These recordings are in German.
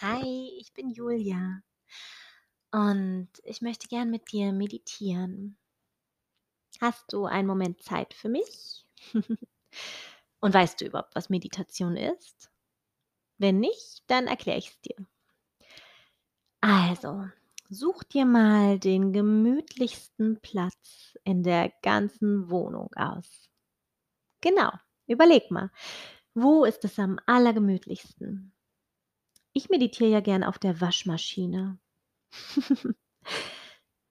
Hi, ich bin Julia und ich möchte gern mit dir meditieren. Hast du einen Moment Zeit für mich? Und weißt du überhaupt, was Meditation ist? Wenn nicht, dann erkläre ich es dir. Also, such dir mal den gemütlichsten Platz in der ganzen Wohnung aus. Genau, überleg mal, wo ist es am allergemütlichsten? Ich meditiere ja gern auf der Waschmaschine.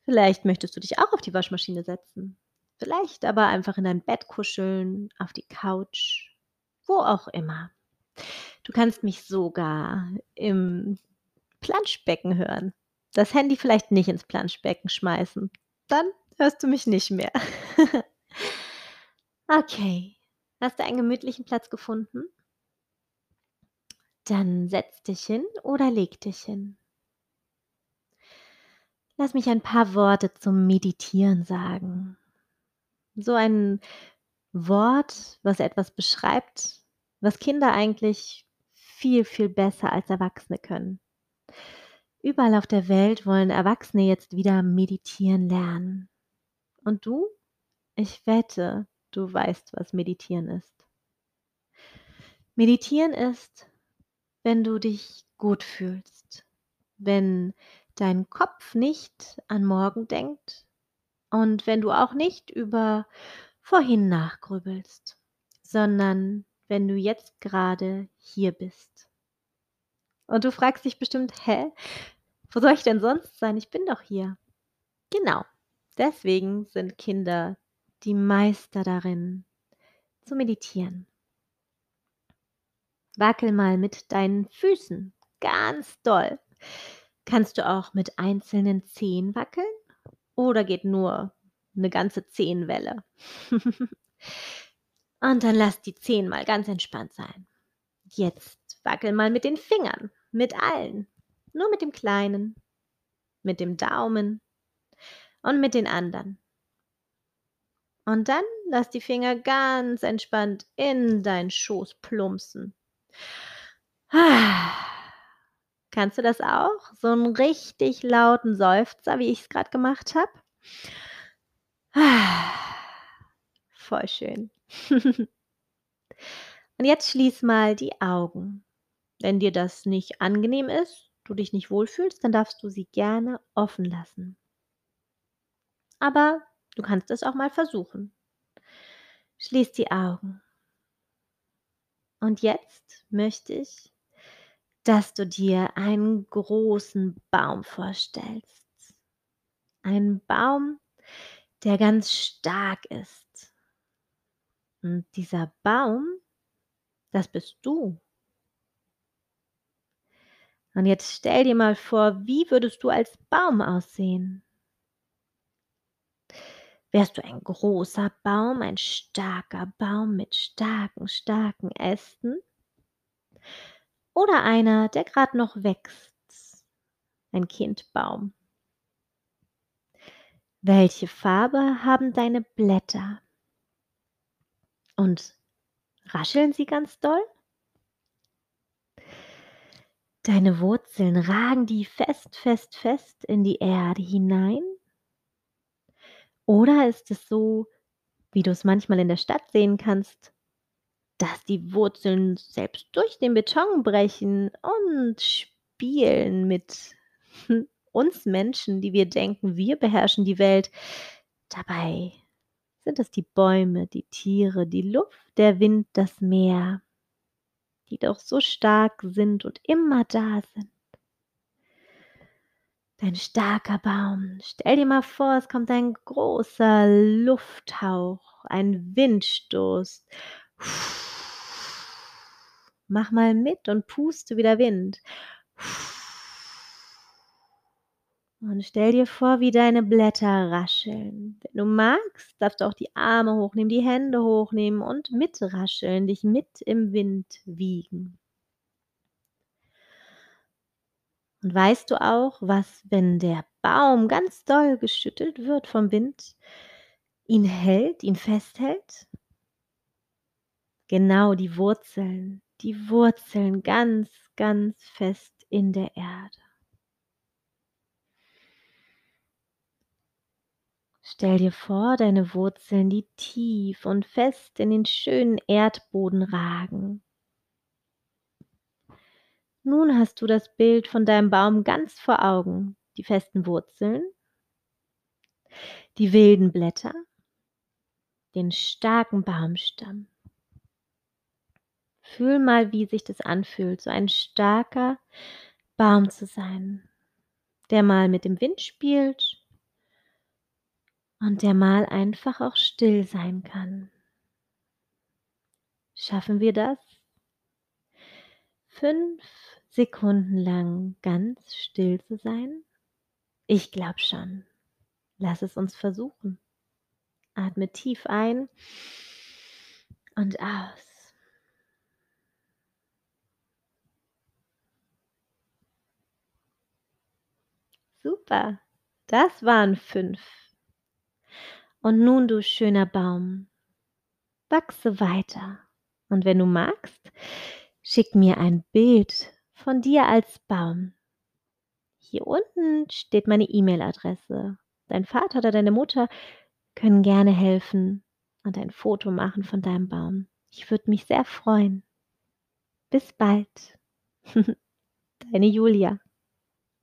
Vielleicht möchtest du dich auch auf die Waschmaschine setzen. Vielleicht aber einfach in dein Bett kuscheln, auf die Couch, wo auch immer. Du kannst mich sogar im Planschbecken hören. Das Handy vielleicht nicht ins Planschbecken schmeißen. Dann hörst du mich nicht mehr. okay. Hast du einen gemütlichen Platz gefunden? Dann setz dich hin oder leg dich hin. Lass mich ein paar Worte zum Meditieren sagen. So ein Wort, was etwas beschreibt, was Kinder eigentlich viel, viel besser als Erwachsene können. Überall auf der Welt wollen Erwachsene jetzt wieder meditieren lernen. Und du? Ich wette, du weißt, was meditieren ist. Meditieren ist, wenn du dich gut fühlst, wenn dein Kopf nicht an morgen denkt und wenn du auch nicht über vorhin nachgrübelst, sondern wenn du jetzt gerade hier bist. Und du fragst dich bestimmt, hä? Wo soll ich denn sonst sein? Ich bin doch hier. Genau. Deswegen sind Kinder die Meister darin, zu meditieren. Wackel mal mit deinen Füßen ganz doll. Kannst du auch mit einzelnen Zehen wackeln? Oder geht nur eine ganze Zehenwelle? Und dann lass die Zehen mal ganz entspannt sein. Jetzt wackel mal mit den Fingern, mit allen. Nur mit dem kleinen, mit dem Daumen und mit den anderen. Und dann lass die Finger ganz entspannt in deinen Schoß plumpsen. Kannst du das auch? So einen richtig lauten Seufzer, wie ich es gerade gemacht habe? Voll schön. Und jetzt schließ mal die Augen. Wenn dir das nicht angenehm ist, du dich nicht wohlfühlst, dann darfst du sie gerne offen lassen. Aber du kannst es auch mal versuchen. Schließ die Augen. Und jetzt möchte ich, dass du dir einen großen Baum vorstellst. Einen Baum, der ganz stark ist. Und dieser Baum, das bist du. Und jetzt stell dir mal vor, wie würdest du als Baum aussehen? Wärst du ein großer Baum, ein starker Baum mit starken, starken Ästen? Oder einer, der gerade noch wächst. Ein Kindbaum. Welche Farbe haben deine Blätter? Und rascheln sie ganz doll? Deine Wurzeln ragen die fest, fest, fest in die Erde hinein? Oder ist es so, wie du es manchmal in der Stadt sehen kannst, dass die Wurzeln selbst durch den Beton brechen und spielen mit uns Menschen, die wir denken, wir beherrschen die Welt. Dabei sind es die Bäume, die Tiere, die Luft, der Wind, das Meer, die doch so stark sind und immer da sind. Dein starker Baum. Stell dir mal vor, es kommt ein großer Lufthauch, ein Windstoß. Mach mal mit und puste wie der Wind. Und stell dir vor, wie deine Blätter rascheln. Wenn du magst, darfst du auch die Arme hochnehmen, die Hände hochnehmen und mitrascheln, dich mit im Wind wiegen. Und weißt du auch, was, wenn der Baum ganz doll geschüttelt wird vom Wind, ihn hält, ihn festhält? Genau die Wurzeln, die Wurzeln ganz, ganz fest in der Erde. Stell dir vor, deine Wurzeln, die tief und fest in den schönen Erdboden ragen. Nun hast du das Bild von deinem Baum ganz vor Augen. Die festen Wurzeln, die wilden Blätter, den starken Baumstamm. Fühl mal, wie sich das anfühlt, so ein starker Baum zu sein, der mal mit dem Wind spielt und der mal einfach auch still sein kann. Schaffen wir das? Fünf Sekunden lang ganz still zu sein? Ich glaube schon. Lass es uns versuchen. Atme tief ein und aus. Super, das waren fünf. Und nun, du schöner Baum, wachse weiter. Und wenn du magst, schick mir ein Bild von dir als Baum. Hier unten steht meine E-Mail-Adresse. Dein Vater oder deine Mutter können gerne helfen und ein Foto machen von deinem Baum. Ich würde mich sehr freuen. Bis bald. Deine Julia.